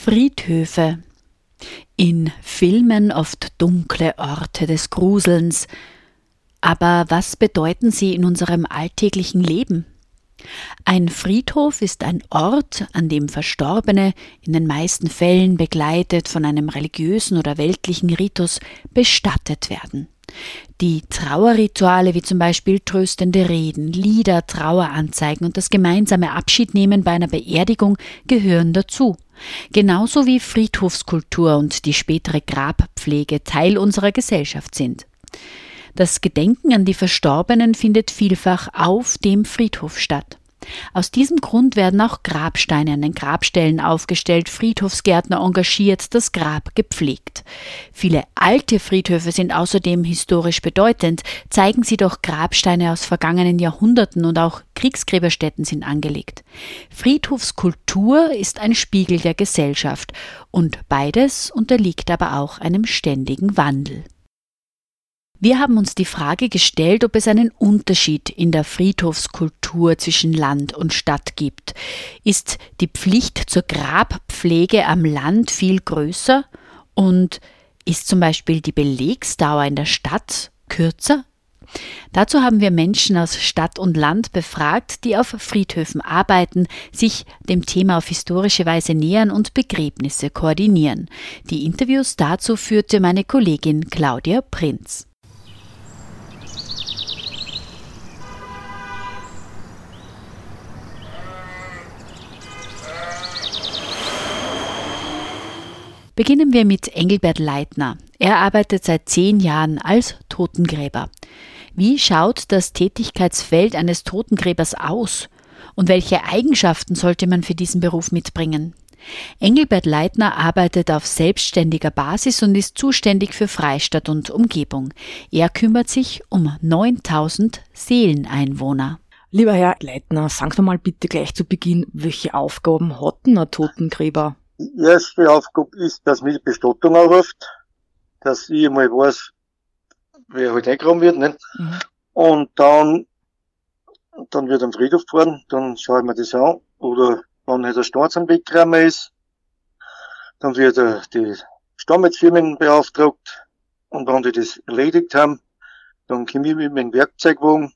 Friedhöfe. In Filmen oft dunkle Orte des Gruselns. Aber was bedeuten sie in unserem alltäglichen Leben? Ein Friedhof ist ein Ort, an dem Verstorbene, in den meisten Fällen begleitet von einem religiösen oder weltlichen Ritus, bestattet werden. Die Trauerrituale wie zum Beispiel tröstende Reden, Lieder, Traueranzeigen und das gemeinsame Abschiednehmen bei einer Beerdigung gehören dazu. Genauso wie Friedhofskultur und die spätere Grabpflege Teil unserer Gesellschaft sind. Das Gedenken an die Verstorbenen findet vielfach auf dem Friedhof statt. Aus diesem Grund werden auch Grabsteine an den Grabstellen aufgestellt, Friedhofsgärtner engagiert, das Grab gepflegt. Viele alte Friedhöfe sind außerdem historisch bedeutend, zeigen sie doch Grabsteine aus vergangenen Jahrhunderten und auch Kriegsgräberstätten sind angelegt. Friedhofskultur ist ein Spiegel der Gesellschaft und beides unterliegt aber auch einem ständigen Wandel. Wir haben uns die Frage gestellt, ob es einen Unterschied in der Friedhofskultur zwischen Land und Stadt gibt. Ist die Pflicht zur Grabpflege am Land viel größer? Und ist zum Beispiel die Belegsdauer in der Stadt kürzer? Dazu haben wir Menschen aus Stadt und Land befragt, die auf Friedhöfen arbeiten, sich dem Thema auf historische Weise nähern und Begräbnisse koordinieren. Die Interviews dazu führte meine Kollegin Claudia Prinz. Beginnen wir mit Engelbert Leitner. Er arbeitet seit zehn Jahren als Totengräber. Wie schaut das Tätigkeitsfeld eines Totengräbers aus? Und welche Eigenschaften sollte man für diesen Beruf mitbringen? Engelbert Leitner arbeitet auf selbstständiger Basis und ist zuständig für Freistadt und Umgebung. Er kümmert sich um 9000 Seeleneinwohner. Lieber Herr Leitner, sagen Sie mal bitte gleich zu Beginn, welche Aufgaben hat ein Totengräber? Die erste Aufgabe ist, dass mich die Bestattung anruft, dass ich mal weiß, wer halt eingegraben wird, nicht? Mhm. Und dann, dann wird am Friedhof gefahren, dann schaue ich mir das an, oder wenn halt der Staatsamt weggeräumt ist, dann wird äh, die Stammedsfirmen beauftragt, und wenn die das erledigt haben, dann komme ich mit meinem Werkzeugwagen,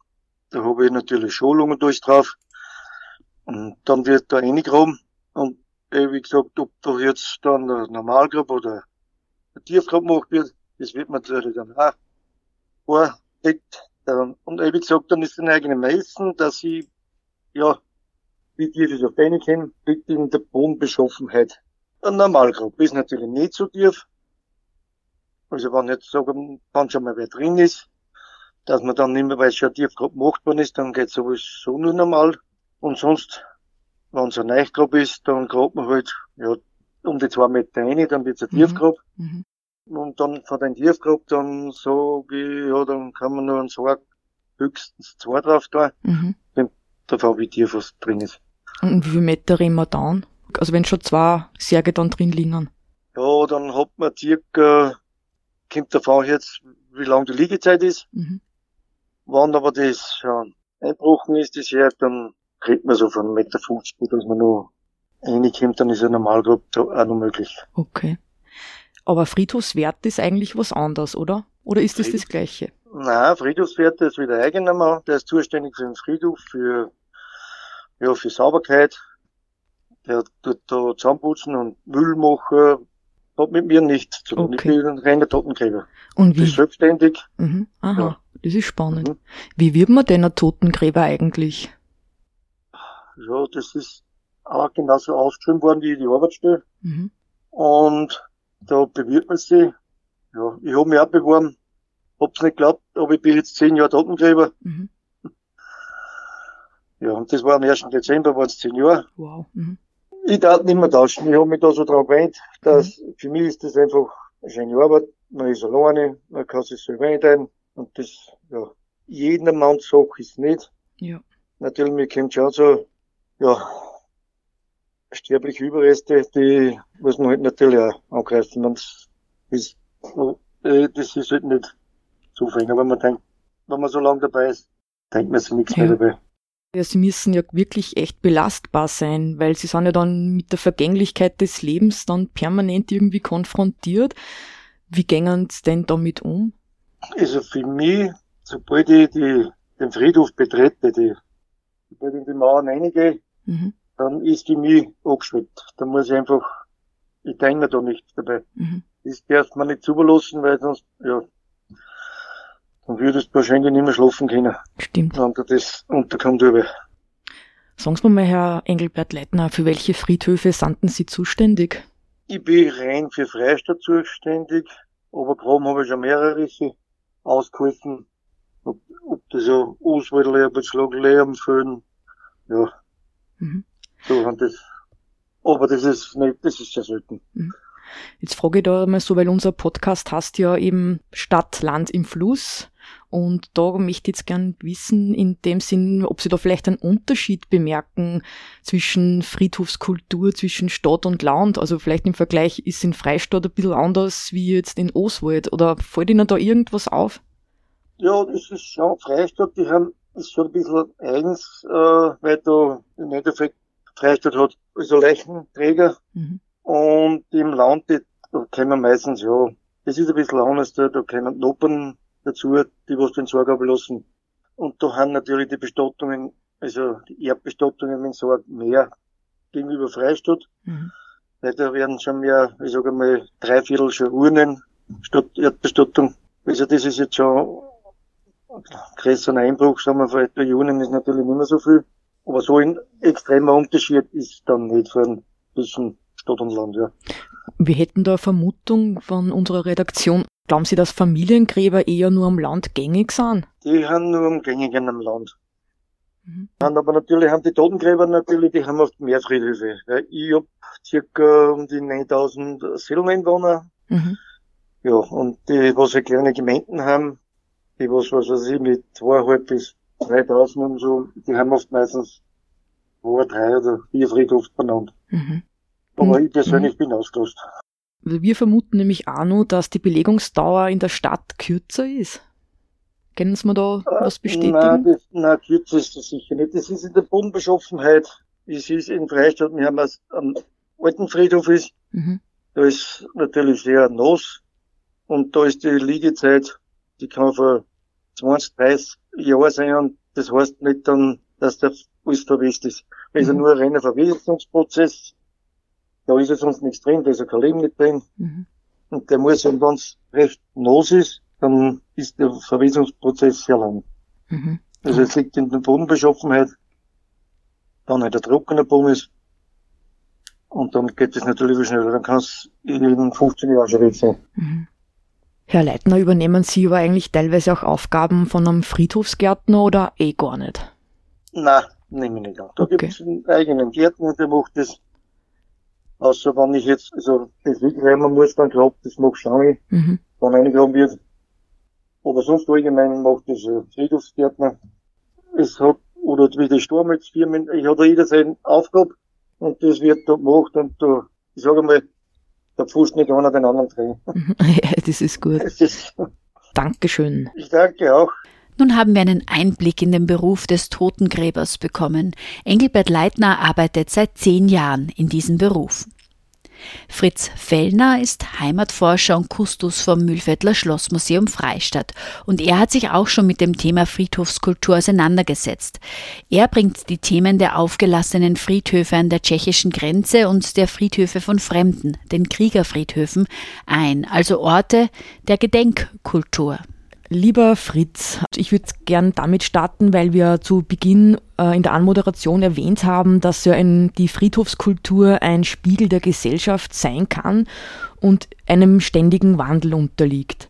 da habe ich natürlich Schulungen durch drauf, und dann wird da reingegraben, und wie gesagt, ob da jetzt dann ein Normalgrab oder ein Tiefgrab gemacht wird, das wird man natürlich dann auch vorgedeckt. Und wie gesagt, dann ist ein eigener Meißen, dass ich, ja, wie tief ich auf eine kenne, liegt in der Bodenbeschaffenheit. Ein Normalgrab ist natürlich nicht so tief. Also wenn jetzt sagen, wenn schon mal wer drin ist, dass man dann nicht mehr, weil es schon Tiefgrab gemacht worden ist, dann geht sowieso nur normal. Und sonst wenn es ein Neugrab ist, dann grabt man halt, ja, um die zwei Meter rein, dann wird's ein mhm. Tiefgrab. Mhm. Und dann von den Tiefgrab, dann ich, ja, dann kann man nur einen Sarg höchstens zwei drauf da. Mhm. Davon, wie tief was drin ist. Und wie viele Meter reden wir dann? Also wenn schon zwei Särge dann drin liegen? Ja, dann hat man circa, kommt davon jetzt, wie lang die Liegezeit ist. Mhm. Wann aber das schon einbrochen ist, das her, dann redet man so von 1,50 Meter, dass man nur reinkommt, dann ist ja normal auch noch möglich. Okay. Aber Friedhofswert ist eigentlich was anderes, oder? Oder ist das Fried das Gleiche? Nein, Friedhofswert ist wieder eigener Mann. Der ist zuständig für den Friedhof, für, ja, für Sauberkeit. Der tut da zusammenputzen und Müll machen. Hat mit mir nichts zu tun. Okay. Ich bin ein reiner Totengräber. Und wie? Ist selbstständig. Mhm. Aha, ja. das ist spannend. Mhm. Wie wird man denn ein Totengräber eigentlich? Ja, das ist auch genauso aufgeschrieben worden wie die Arbeitsstelle. Mhm. Und da bewirbt man sich. Ja, ich habe mich auch beworben. Hab's nicht geglaubt, aber ich bin jetzt zehn Jahre Totengräber. Mhm. Ja, und das war am 1. Dezember, waren es zehn Jahre. Wow. Mhm. Ich darf nicht mehr tauschen. Ich habe mich da so dran gewöhnt, dass mhm. für mich ist das einfach eine schöne Arbeit. Man ist alleine, man kann sich selber einteilen. Und das, ja, jedermanns Sache ist nicht. Ja. Natürlich, mir kommt schon so, ja, sterbliche Überreste, die muss man halt natürlich auch angreifen. Und das, äh, das ist halt nicht zufällig. Aber man denkt, wenn man so lange dabei ist, denkt man sich nichts ja. mehr dabei. Ja, sie müssen ja wirklich echt belastbar sein, weil sie sind ja dann mit der Vergänglichkeit des Lebens dann permanent irgendwie konfrontiert. Wie gängen sie denn damit um? Also für mich, sobald ich die, den Friedhof betrete, die, sobald ich in die Mauern reingehe, mhm. dann ist die mich angeschwippt. Da muss ich einfach, ich denke mir da nichts dabei. Mhm. Das darf man nicht zulassen, weil sonst, ja, dann würdest du wahrscheinlich nicht mehr schlafen können. Stimmt. Wenn du das unterkommt über. Sagen Sie mir mal, Herr Engelbert Leitner, für welche Friedhöfe sanden Sie zuständig? Ich bin rein für Freistadt zuständig, aber Obergraben habe ich schon mehrere ausgeholfen. Ob, ob das ja Oswaldlehr, Beschlaglehr am Föhn, ja. Mhm. So haben das. Aber das ist nicht, das ist sehr selten. Mhm. Jetzt frage ich da mal so, weil unser Podcast heißt ja eben Stadt, Land im Fluss. Und da möchte ich jetzt gern wissen, in dem Sinn, ob Sie da vielleicht einen Unterschied bemerken zwischen Friedhofskultur, zwischen Stadt und Land. Also vielleicht im Vergleich ist in Freistadt ein bisschen anders wie jetzt in Oswald. Oder fällt Ihnen da irgendwas auf? Ja, das ist schon Freistadt, die haben, ist schon ein bisschen eigens, äh, weil da im Endeffekt Freistadt hat also Leichenträger. Mhm. Und im Land, da kennen meistens, ja, das ist ein bisschen anders, da, da kommen Noppen dazu, die was den Sorg ablassen. Und da haben natürlich die Bestattungen, also die Erdbestattungen in Sorg mehr gegenüber Freistadt. Mhm. Weil da werden schon mehr, ich sage mal, drei Viertel schon Urnen statt Erdbestattung. Also das ist jetzt schon ein größerer Einbruch, sagen wir, vor etwa Juni ist natürlich nicht mehr so viel. Aber so ein extremer Unterschied ist dann nicht von bisschen Stadt und Land, ja. Wir hätten da eine Vermutung von unserer Redaktion. Glauben Sie, dass Familiengräber eher nur am Land gängig sind? Die haben nur am gängigen am Land. Mhm. Aber natürlich haben die Totengräber natürlich, die haben oft mehr Friedhöfe. Ich hab circa um die 9000 Seeleneinwohner. Mhm. Ja, und die, was halt kleine Gemeinden haben, die was, was weiß ich, mit zweieinhalb bis 3000 und so, die haben oft meistens zwei, drei oder vier Friedhofs benannt. Mhm. Aber ich persönlich mhm. bin ausgelost. Wir vermuten nämlich auch nur, dass die Belegungsdauer in der Stadt kürzer ist. Können Sie mir da äh, was bestätigen? Nein, das, nein, kürzer ist das sicher nicht. Das ist in der Bodenbeschaffenheit. Es ist in Freistadt, wir haben einen alten Friedhof ist. Mhm. Da ist natürlich sehr nass. Und da ist die Liegezeit, die kann vor 20, 30 Jahren sein. Und das heißt nicht dann, dass der alles verwest ist. Also mhm. nur ein reiner Verwesungsprozess da ist ja sonst nichts drin, da ist ja kein Leben nicht drin. Mhm. Und der muss, wenn es recht nass ist, dann ist der Verwesungsprozess sehr lang. Mhm. Also es liegt in der Bodenbeschaffenheit, dann halt der trockene Boden ist, und dann geht es natürlich viel schneller. Dann kann es in 15 Jahren schon weg sein. Mhm. Herr Leitner, übernehmen Sie aber eigentlich teilweise auch Aufgaben von einem Friedhofsgärtner oder eh gar nicht? Nein, nehme ich nicht an. Da okay. gibt es einen eigenen Gärtner, der macht das. Außer wenn ich jetzt, also das wegräumen muss, dann glaubt, das mag Schlange, mhm. wenn reingraben wird. Aber sonst allgemein macht das Friedhofsgärtner. Es hat, oder wie die Stormelsfirmen, ich habe jeder seine Aufgabe und das wird da gemacht und da, ich sage mal, da pfuscht nicht einer den anderen drin. ja, das ist gut. Das ist, Dankeschön. Ich danke auch. Nun haben wir einen Einblick in den Beruf des Totengräbers bekommen. Engelbert Leitner arbeitet seit zehn Jahren in diesem Beruf. Fritz Fellner ist Heimatforscher und Kustos vom Mühlviertler Schlossmuseum Freistadt und er hat sich auch schon mit dem Thema Friedhofskultur auseinandergesetzt. Er bringt die Themen der aufgelassenen Friedhöfe an der tschechischen Grenze und der Friedhöfe von Fremden, den Kriegerfriedhöfen, ein, also Orte der Gedenkkultur. Lieber Fritz, ich würde gern damit starten, weil wir zu Beginn äh, in der Anmoderation erwähnt haben, dass ja ein, die Friedhofskultur ein Spiegel der Gesellschaft sein kann und einem ständigen Wandel unterliegt.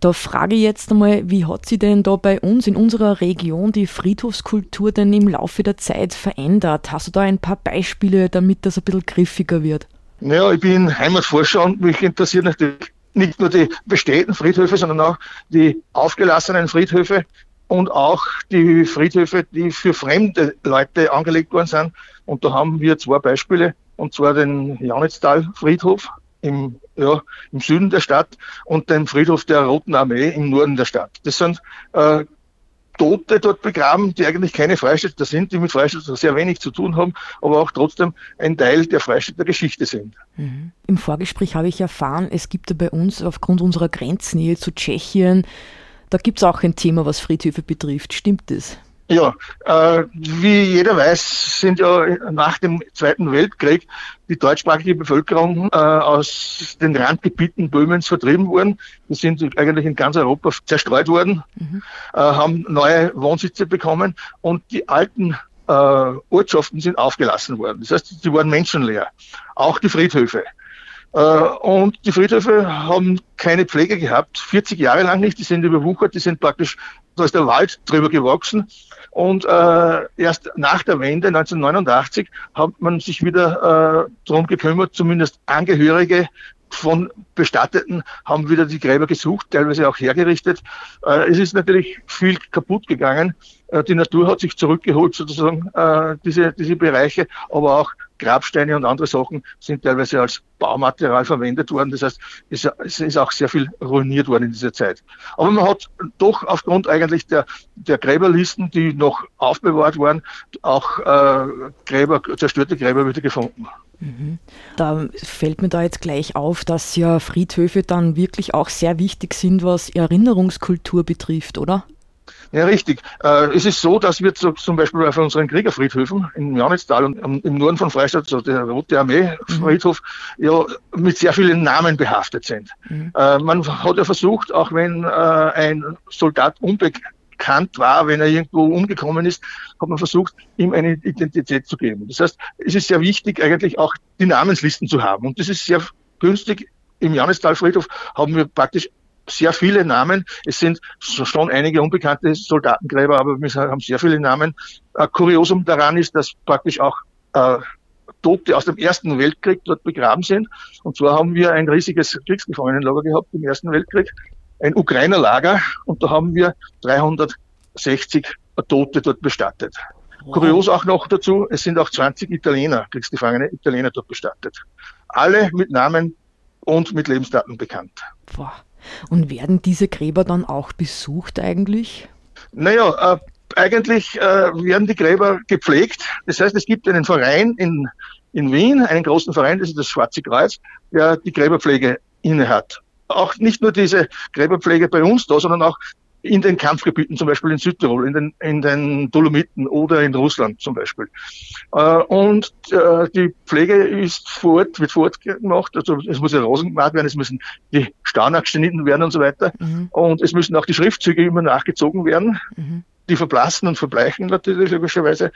Da frage ich jetzt einmal, wie hat sich denn da bei uns in unserer Region die Friedhofskultur denn im Laufe der Zeit verändert? Hast du da ein paar Beispiele, damit das ein bisschen griffiger wird? Naja, ich bin Heimatforscher und mich interessiert natürlich nicht nur die bestehenden Friedhöfe, sondern auch die aufgelassenen Friedhöfe und auch die Friedhöfe, die für fremde Leute angelegt worden sind. Und da haben wir zwei Beispiele, und zwar den Janitztal-Friedhof im, ja, im Süden der Stadt und den Friedhof der Roten Armee im Norden der Stadt. Das sind äh, Tote dort begraben, die eigentlich keine Freistädter sind, die mit Freistädter sehr wenig zu tun haben, aber auch trotzdem ein Teil der Freistädter Geschichte sind. Mhm. Im Vorgespräch habe ich erfahren, es gibt ja bei uns aufgrund unserer Grenznähe zu Tschechien, da gibt es auch ein Thema, was Friedhöfe betrifft. Stimmt das? Ja, äh, wie jeder weiß, sind ja nach dem Zweiten Weltkrieg die deutschsprachige Bevölkerung äh, aus den Randgebieten Böhmens vertrieben worden. Die sind eigentlich in ganz Europa zerstreut worden, mhm. äh, haben neue Wohnsitze bekommen und die alten äh, Ortschaften sind aufgelassen worden. Das heißt, sie waren menschenleer. Auch die Friedhöfe. Äh, und die Friedhöfe haben keine Pflege gehabt, 40 Jahre lang nicht. Die sind überwuchert, die sind praktisch, da ist der Wald drüber gewachsen. Und äh, erst nach der Wende 1989 hat man sich wieder äh, darum gekümmert, zumindest Angehörige von Bestatteten haben wieder die Gräber gesucht, teilweise auch hergerichtet. Äh, es ist natürlich viel kaputt gegangen. Äh, die Natur hat sich zurückgeholt, sozusagen, äh, diese, diese Bereiche, aber auch Grabsteine und andere Sachen sind teilweise als Baumaterial verwendet worden. Das heißt, es ist auch sehr viel ruiniert worden in dieser Zeit. Aber man hat doch aufgrund eigentlich der, der Gräberlisten, die noch aufbewahrt waren, auch äh, Gräber, zerstörte Gräber wieder gefunden. Mhm. Da fällt mir da jetzt gleich auf, dass ja Friedhöfe dann wirklich auch sehr wichtig sind, was Erinnerungskultur betrifft, oder? Ja, richtig. Äh, es ist so, dass wir zu, zum Beispiel auf unseren Kriegerfriedhöfen im Janitztal und im Norden von Freistadt, so der Rote Armee-Friedhof, mhm. ja mit sehr vielen Namen behaftet sind. Mhm. Äh, man hat ja versucht, auch wenn äh, ein Soldat unbekannt war, wenn er irgendwo umgekommen ist, hat man versucht, ihm eine Identität zu geben. Das heißt, es ist sehr wichtig, eigentlich auch die Namenslisten zu haben. Und das ist sehr günstig. Im Janistal-Friedhof haben wir praktisch sehr viele Namen. Es sind schon einige unbekannte Soldatengräber, aber wir haben sehr viele Namen. Äh, Kuriosum daran ist, dass praktisch auch äh, Tote aus dem Ersten Weltkrieg dort begraben sind. Und zwar haben wir ein riesiges Kriegsgefangenenlager gehabt im Ersten Weltkrieg, ein Ukrainerlager, und da haben wir 360 Tote dort bestattet. Wow. Kurios auch noch dazu, es sind auch 20 Italiener, Kriegsgefangene Italiener dort bestattet. Alle mit Namen und mit Lebensdaten bekannt. Boah. Und werden diese Gräber dann auch besucht eigentlich? Naja, äh, eigentlich äh, werden die Gräber gepflegt. Das heißt, es gibt einen Verein in, in Wien, einen großen Verein, das ist das Schwarze Kreuz, der die Gräberpflege innehat. Auch nicht nur diese Gräberpflege bei uns da, sondern auch in den Kampfgebieten, zum Beispiel in Südtirol, in den, in den Dolomiten oder in Russland zum Beispiel. Äh, und äh, die Pflege ist vor Ort, wird vor Ort gemacht, also es muss ja Rosen gemacht werden, es müssen die Stauen geschnitten werden und so weiter. Mhm. Und es müssen auch die Schriftzüge immer nachgezogen werden. Mhm. Die verblassen und verbleichen natürlich logischerweise.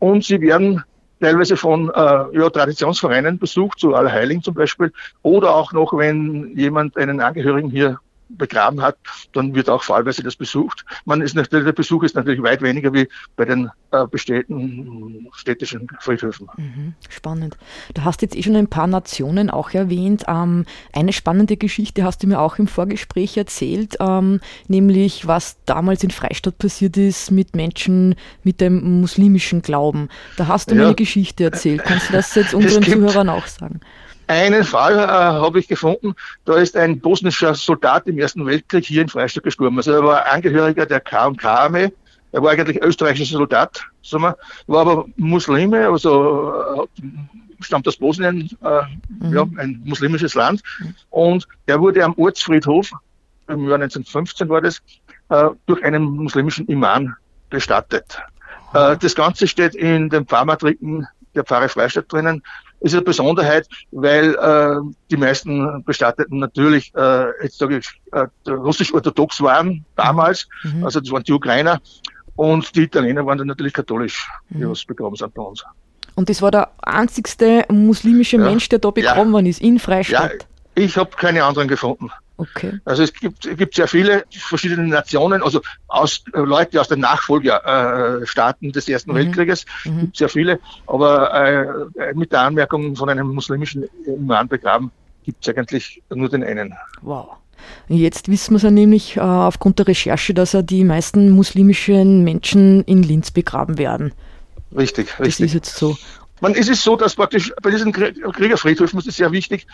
Und sie werden teilweise von äh, ja, Traditionsvereinen besucht, so Allerheiligen zum Beispiel, oder auch noch, wenn jemand einen Angehörigen hier begraben hat, dann wird auch fallweise das besucht. Man ist natürlich, der Besuch ist natürlich weit weniger wie bei den äh, bestehenden städtischen Friedhöfen. Mhm, spannend. Du hast jetzt eh schon ein paar Nationen auch erwähnt. Ähm, eine spannende Geschichte hast du mir auch im Vorgespräch erzählt, ähm, nämlich was damals in Freistadt passiert ist mit Menschen mit dem muslimischen Glauben. Da hast du ja. mir eine Geschichte erzählt. Kannst du das jetzt unseren Zuhörern auch sagen? Einen Fall äh, habe ich gefunden, da ist ein bosnischer Soldat im Ersten Weltkrieg hier in Freistadt gestorben. Also er war Angehöriger der K&K-Armee. Er war eigentlich österreichischer Soldat, sagen wir, war aber Muslime, also äh, stammt aus Bosnien, äh, mhm. ja, ein muslimisches Land. Und er wurde am Ortsfriedhof, im Jahr 1915 war das, äh, durch einen muslimischen Imam bestattet. Äh, das Ganze steht in den Pfarrmatriken der Pfarre Freistadt drinnen ist eine Besonderheit, weil äh, die meisten Bestatteten natürlich, äh, jetzt sage ich, äh, russisch-orthodox waren damals, mhm. also das waren die Ukrainer und die Italiener waren dann natürlich katholisch, die mhm. was begraben sind bei uns. Und das war der einzigste muslimische ja. Mensch, der da begraben ja. worden ist, in Freistadt? Ja, ich habe keine anderen gefunden. Okay. Also es gibt, es gibt sehr viele verschiedene Nationen, also aus, äh, Leute aus den Nachfolgerstaaten äh, des Ersten mhm. Weltkrieges, mhm. gibt sehr viele, aber äh, mit der Anmerkung von einem muslimischen Imam begraben, gibt es eigentlich nur den einen. Wow. Jetzt wissen wir es ja nämlich äh, aufgrund der Recherche, dass ja die meisten muslimischen Menschen in Linz begraben werden. Richtig, richtig. Das ist jetzt so. Man, es ist so, dass praktisch bei diesen Kriegerfriedhöfen ist es sehr wichtig,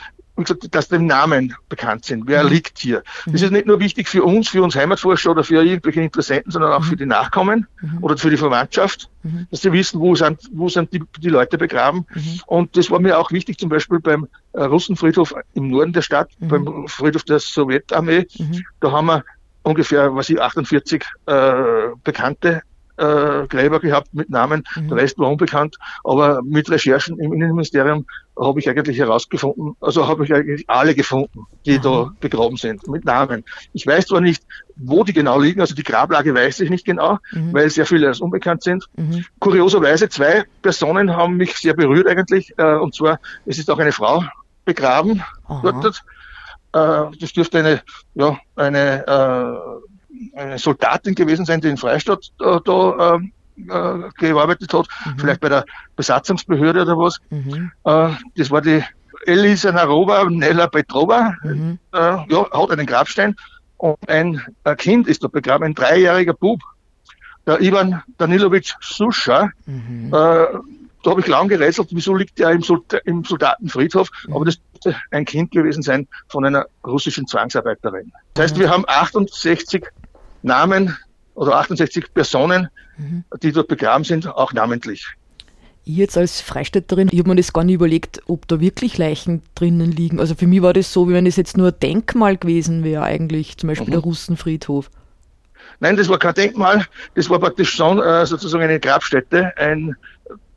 dass die Namen bekannt sind. Wer mhm. liegt hier? Mhm. Das ist nicht nur wichtig für uns, für uns Heimatforscher oder für irgendwelche Interessenten, sondern auch mhm. für die Nachkommen mhm. oder für die Verwandtschaft, mhm. dass sie wissen, wo sind, wo sind die, die Leute begraben. Mhm. Und das war mir auch wichtig, zum Beispiel beim äh, Russenfriedhof im Norden der Stadt, beim Friedhof der Sowjetarmee. Da haben wir ungefähr, was ich, 48 äh, bekannte äh, Gräber gehabt mit Namen, mhm. der Rest war unbekannt. Aber mit Recherchen im Innenministerium habe ich eigentlich herausgefunden, also habe ich eigentlich alle gefunden, die mhm. da begraben sind, mit Namen. Ich weiß zwar nicht, wo die genau liegen, also die Grablage weiß ich nicht genau, mhm. weil sehr viele als unbekannt sind. Mhm. Kurioserweise zwei Personen haben mich sehr berührt eigentlich, äh, und zwar es ist auch eine Frau begraben dort. Äh, das dürfte eine, ja, eine äh, eine Soldatin gewesen sein, die in Freistadt äh, da ähm, äh, gearbeitet hat, mhm. vielleicht bei der Besatzungsbehörde oder was. Mhm. Äh, das war die Elisa Narova Nella Petrova, mhm. äh, ja, hat einen Grabstein und ein, Kind ist da begraben, ein dreijähriger Bub, der Ivan Danilovic Suscha. Mhm. Äh, da habe ich lang gerätselt, wieso liegt der im, Solda im Soldatenfriedhof, mhm. aber das ein Kind gewesen sein von einer russischen Zwangsarbeiterin. Das heißt, mhm. wir haben 68 Namen oder 68 Personen, mhm. die dort begraben sind, auch namentlich. Ich jetzt als Freistädterin, ich habe mir das gar nicht überlegt, ob da wirklich Leichen drinnen liegen. Also für mich war das so, wie wenn es jetzt nur ein Denkmal gewesen wäre eigentlich, zum Beispiel mhm. der Russenfriedhof. Nein, das war kein Denkmal, das war praktisch schon, äh, sozusagen eine Grabstätte, ein,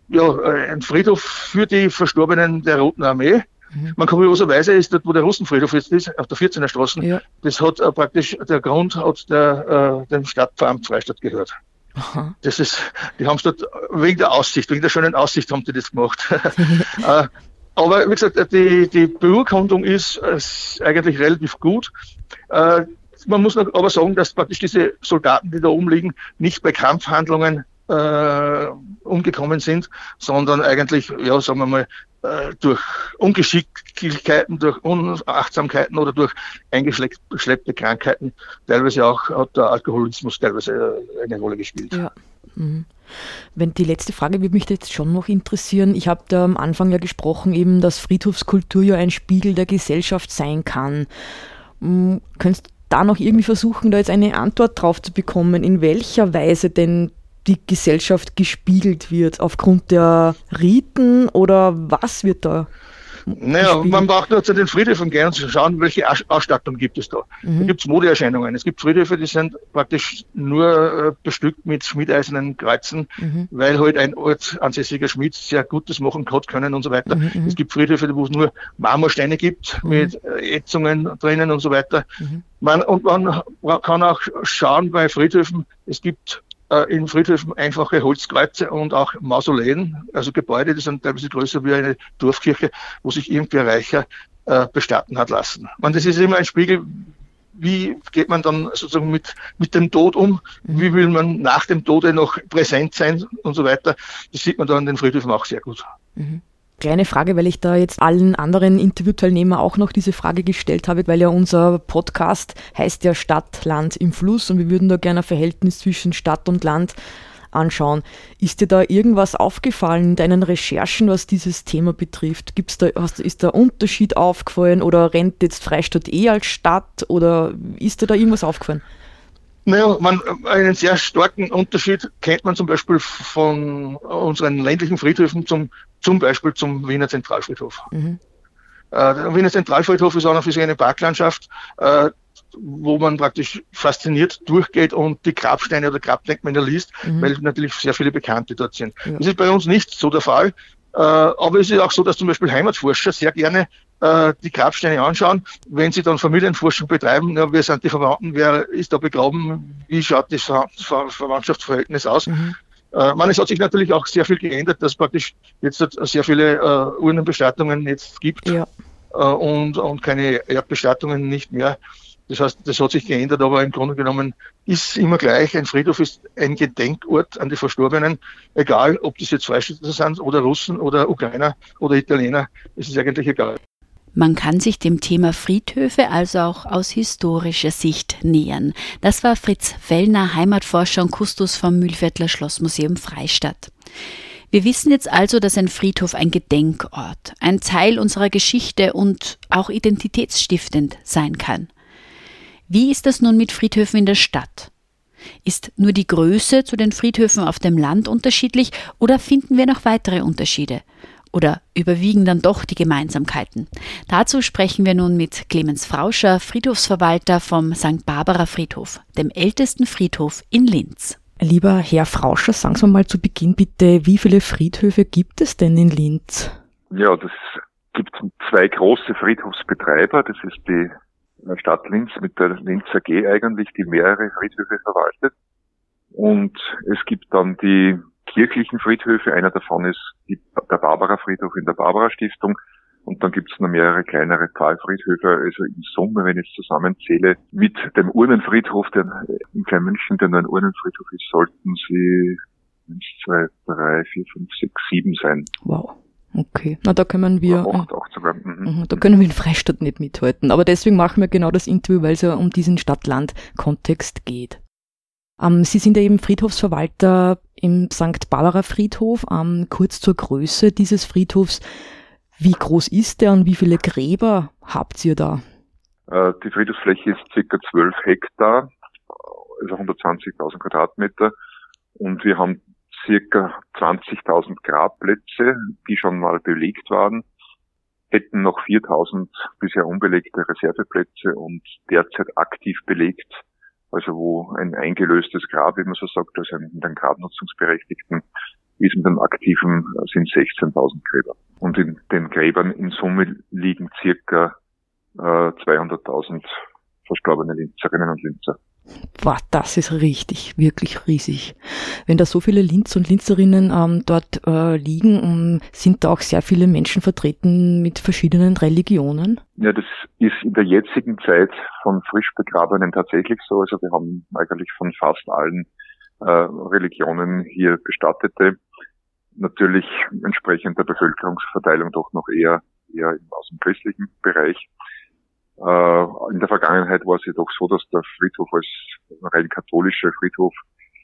ja, äh, ein Friedhof für die Verstorbenen der Roten Armee. Mhm. Man kurioserweise ist dort, wo der Russenfriedhof jetzt ist, auf der 14er Straße, ja. das hat äh, praktisch, der Grund hat der, äh, dem Stadtveramt Freistadt gehört. Aha. Das ist, die haben es dort wegen der Aussicht, wegen der schönen Aussicht haben die das gemacht. äh, aber wie gesagt, die, die Beurkundung ist, ist eigentlich relativ gut. Äh, man muss aber sagen, dass praktisch diese Soldaten, die da oben liegen, nicht bei Kampfhandlungen äh, umgekommen sind, sondern eigentlich, ja, sagen wir mal, äh, durch Ungeschicklichkeiten, durch Unachtsamkeiten oder durch eingeschleppte Krankheiten, teilweise auch hat der Alkoholismus teilweise äh, eine Rolle gespielt. Ja. Mhm. Wenn die letzte Frage würde mich jetzt schon noch interessieren. Ich habe da am Anfang ja gesprochen, eben, dass Friedhofskultur ja ein Spiegel der Gesellschaft sein kann. Mhm. Könntest du da noch irgendwie versuchen, da jetzt eine Antwort drauf zu bekommen, in welcher Weise denn die Gesellschaft gespiegelt wird, aufgrund der Riten oder was wird da? Naja, gespiegelt? man braucht nur zu den Friedhöfen gehen und schauen, welche Ausstattung gibt es da. Mhm. Da gibt es Modeerscheinungen. Es gibt Friedhöfe, die sind praktisch nur äh, bestückt mit schmiedeisernen Kreuzen, mhm. weil halt ein ortsansässiger Schmied sehr Gutes machen hat können und so weiter. Mhm. mhm. Es gibt Friedhöfe, wo es nur Marmorsteine gibt mhm. mit äh, Ätzungen drinnen und so weiter. Mhm. Man, und man kann auch schauen bei Friedhöfen, es gibt in Friedhöfen einfache Holzkreuze und auch Mausoleen, also Gebäude, die sind teilweise größer wie eine Dorfkirche, wo sich irgendwer reicher äh, bestatten hat lassen. Man, das ist immer ein Spiegel, wie geht man dann sozusagen mit, mit dem Tod um? Wie will man nach dem Tode noch präsent sein und so weiter? Das sieht man da in den Friedhöfen auch sehr gut. Mhm kleine Frage, weil ich da jetzt allen anderen Interviewteilnehmern auch noch diese Frage gestellt habe, weil ja unser Podcast heißt ja Stadt, Land im Fluss und wir würden da gerne ein Verhältnis zwischen Stadt und Land anschauen. Ist dir da irgendwas aufgefallen in deinen Recherchen, was dieses Thema betrifft? Gibt's da, hast, ist da Unterschied aufgefallen oder rennt jetzt Freistadt eh als Stadt oder ist dir da irgendwas aufgefallen? Naja, man, einen sehr starken Unterschied kennt man zum Beispiel von unseren ländlichen Friedhöfen zum, zum Beispiel zum Wiener Zentralfriedhof. Mhm. Äh, der Wiener Zentralfriedhof ist auch noch für sich eine Parklandschaft, äh, wo man praktisch fasziniert durchgeht und die Grabsteine oder Grabdenkmäler liest, mhm. weil natürlich sehr viele Bekannte dort sind. Ja. Das ist bei uns nicht so der Fall. Äh, aber es ist auch so, dass zum Beispiel Heimatforscher sehr gerne äh, die Grabsteine anschauen. Wenn sie dann Familienforschung betreiben, ja, wer sind die Verwandten, wer ist da begraben, wie schaut das Ver Ver Verwandtschaftsverhältnis aus. Mhm. Äh, man, es hat sich natürlich auch sehr viel geändert, dass praktisch jetzt sehr viele äh, Urnenbestattungen jetzt gibt. Ja. äh, und, und keine Erdbestattungen nicht mehr. Das heißt, das hat sich geändert, aber im Grunde genommen ist immer gleich, ein Friedhof ist ein Gedenkort an die Verstorbenen, egal ob das jetzt Freistädter sind oder Russen oder Ukrainer oder Italiener, es ist eigentlich egal. Man kann sich dem Thema Friedhöfe also auch aus historischer Sicht nähern. Das war Fritz Fellner, Heimatforscher und Kustos vom Mühlviertler Schlossmuseum Freistadt. Wir wissen jetzt also, dass ein Friedhof ein Gedenkort, ein Teil unserer Geschichte und auch identitätsstiftend sein kann. Wie ist das nun mit Friedhöfen in der Stadt? Ist nur die Größe zu den Friedhöfen auf dem Land unterschiedlich oder finden wir noch weitere Unterschiede? Oder überwiegen dann doch die Gemeinsamkeiten? Dazu sprechen wir nun mit Clemens Frauscher, Friedhofsverwalter vom St. Barbara Friedhof, dem ältesten Friedhof in Linz. Lieber Herr Frauscher, sagen Sie mal zu Beginn bitte, wie viele Friedhöfe gibt es denn in Linz? Ja, das gibt zwei große Friedhofsbetreiber. Das ist die Stadt Linz mit der Linz AG eigentlich, die mehrere Friedhöfe verwaltet. Und es gibt dann die kirchlichen Friedhöfe. Einer davon ist die, der Barbara Friedhof in der Barbara Stiftung. Und dann gibt es noch mehrere kleinere Pfahlfriedhöfe. Also in Summe, wenn ich es zusammenzähle, mit dem Urnenfriedhof, der in Kleinmünchen, der nur ein Urnenfriedhof ist, sollten sie eins, zwei, drei, vier, fünf, sechs, sieben sein. Wow. Okay, na da können wir, sogar. Mhm. mhm. da können wir in Freistadt nicht mithalten. Aber deswegen machen wir genau das Interview, weil es ja um diesen Stadt-Land-Kontext geht. Ähm, Sie sind ja eben Friedhofsverwalter im St. Barbara Friedhof. Ähm, kurz zur Größe dieses Friedhofs. Wie groß ist der und wie viele Gräber habt ihr da? Äh, die Friedhofsfläche ist circa 12 Hektar, also 120.000 Quadratmeter. Und wir haben circa 20.000 Grabplätze, die schon mal belegt waren, hätten noch 4.000 bisher unbelegte Reserveplätze und derzeit aktiv belegt also wo ein eingelöstes Grab, wie man so sagt, also in den Grabnutzungsberechtigten, ist mit dem aktiven sind 16.000 Gräber. Und in den Gräbern in Summe liegen circa äh, 200.000 verstorbene Linzerinnen und Linzer. Boah, das ist richtig, wirklich riesig. Wenn da so viele Linz und Linzerinnen ähm, dort äh, liegen, um, ähm, sind da auch sehr viele Menschen vertreten mit verschiedenen Religionen? Ja, das ist in der jetzigen Zeit von frisch Begrabenen tatsächlich so. Also wir haben eigentlich von fast allen äh, Religionen hier Bestattete. Natürlich entsprechend der Bevölkerungsverteilung doch noch eher, eher aus dem christlichen Bereich. Äh, in der Vergangenheit war es jedoch so, dass der Friedhof als rein katholischer Friedhof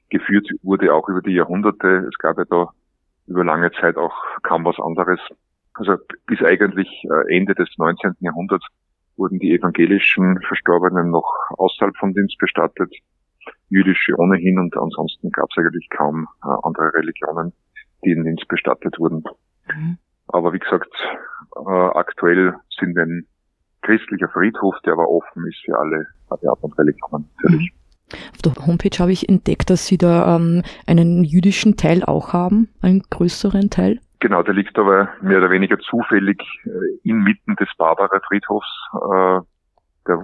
geführt wurde, auch über die Jahrhunderte. Es gab ja da über lange Zeit auch kaum was anderes. Also bis eigentlich äh, Ende des 19. Jahrhunderts wurden die evangelischen Verstorbenen noch außerhalb von Dienst bestattet, jüdische ohnehin und ansonsten gab es eigentlich kaum äh, andere Religionen, die in Dienst bestattet wurden. Mhm. Aber wie gesagt, aktuell sind wir in christlicher Friedhof, der aber offen ist für alle Arten und Religionen natürlich. Auf der Homepage habe ich entdeckt, dass Sie da ähm, einen jüdischen Teil auch haben, einen größeren Teil. Genau, der liegt aber mehr oder weniger zufällig äh, inmitten des Barbara Friedhofs. Äh, der